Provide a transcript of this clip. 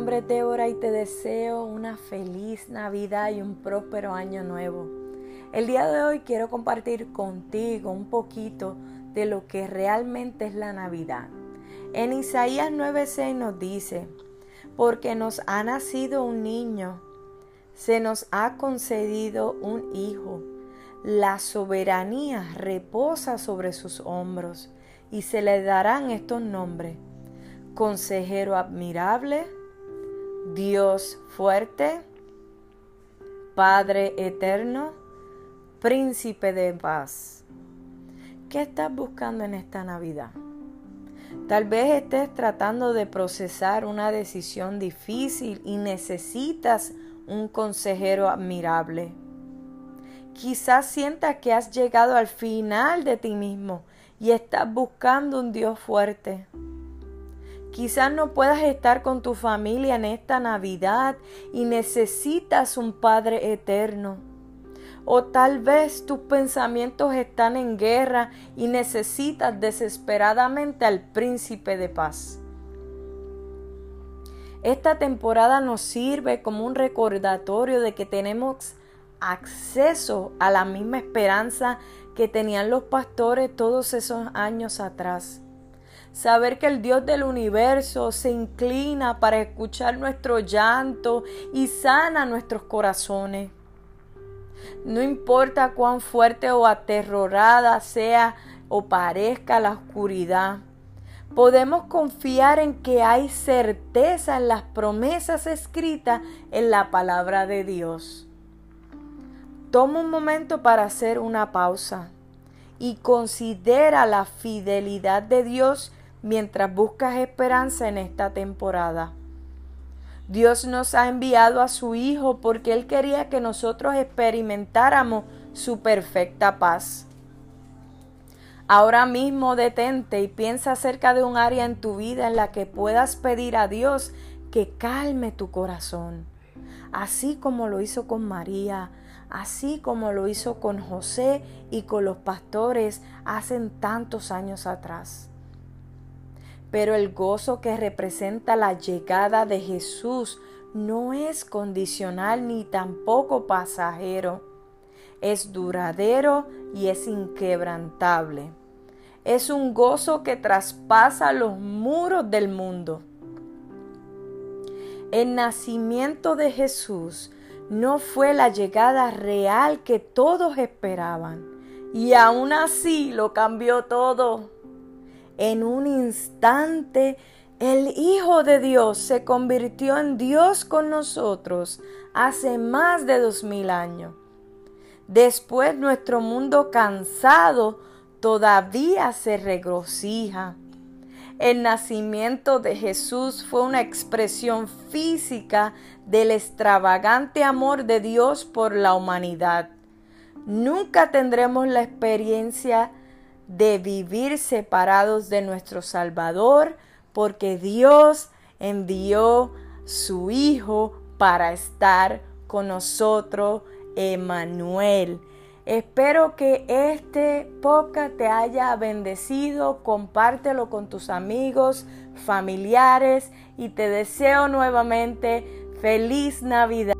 nombre es y te deseo una feliz Navidad y un próspero año nuevo. El día de hoy quiero compartir contigo un poquito de lo que realmente es la Navidad. En Isaías 9:6 nos dice, porque nos ha nacido un niño, se nos ha concedido un hijo, la soberanía reposa sobre sus hombros y se le darán estos nombres consejero admirable, Dios fuerte, Padre eterno, príncipe de paz. ¿Qué estás buscando en esta Navidad? Tal vez estés tratando de procesar una decisión difícil y necesitas un consejero admirable. Quizás sientas que has llegado al final de ti mismo y estás buscando un Dios fuerte. Quizás no puedas estar con tu familia en esta Navidad y necesitas un Padre eterno. O tal vez tus pensamientos están en guerra y necesitas desesperadamente al príncipe de paz. Esta temporada nos sirve como un recordatorio de que tenemos acceso a la misma esperanza que tenían los pastores todos esos años atrás saber que el Dios del universo se inclina para escuchar nuestro llanto y sana nuestros corazones. No importa cuán fuerte o aterrorada sea o parezca la oscuridad, podemos confiar en que hay certeza en las promesas escritas en la palabra de Dios. Toma un momento para hacer una pausa y considera la fidelidad de Dios mientras buscas esperanza en esta temporada. Dios nos ha enviado a su Hijo porque Él quería que nosotros experimentáramos su perfecta paz. Ahora mismo detente y piensa acerca de un área en tu vida en la que puedas pedir a Dios que calme tu corazón, así como lo hizo con María, así como lo hizo con José y con los pastores hace tantos años atrás. Pero el gozo que representa la llegada de Jesús no es condicional ni tampoco pasajero. Es duradero y es inquebrantable. Es un gozo que traspasa los muros del mundo. El nacimiento de Jesús no fue la llegada real que todos esperaban. Y aún así lo cambió todo en un instante el Hijo de Dios se convirtió en Dios con nosotros hace más de dos mil años. Después nuestro mundo cansado todavía se regocija. El nacimiento de Jesús fue una expresión física del extravagante amor de Dios por la humanidad. Nunca tendremos la experiencia de vivir separados de nuestro Salvador, porque Dios envió su Hijo para estar con nosotros, Emanuel. Espero que este podcast te haya bendecido, compártelo con tus amigos, familiares y te deseo nuevamente feliz Navidad.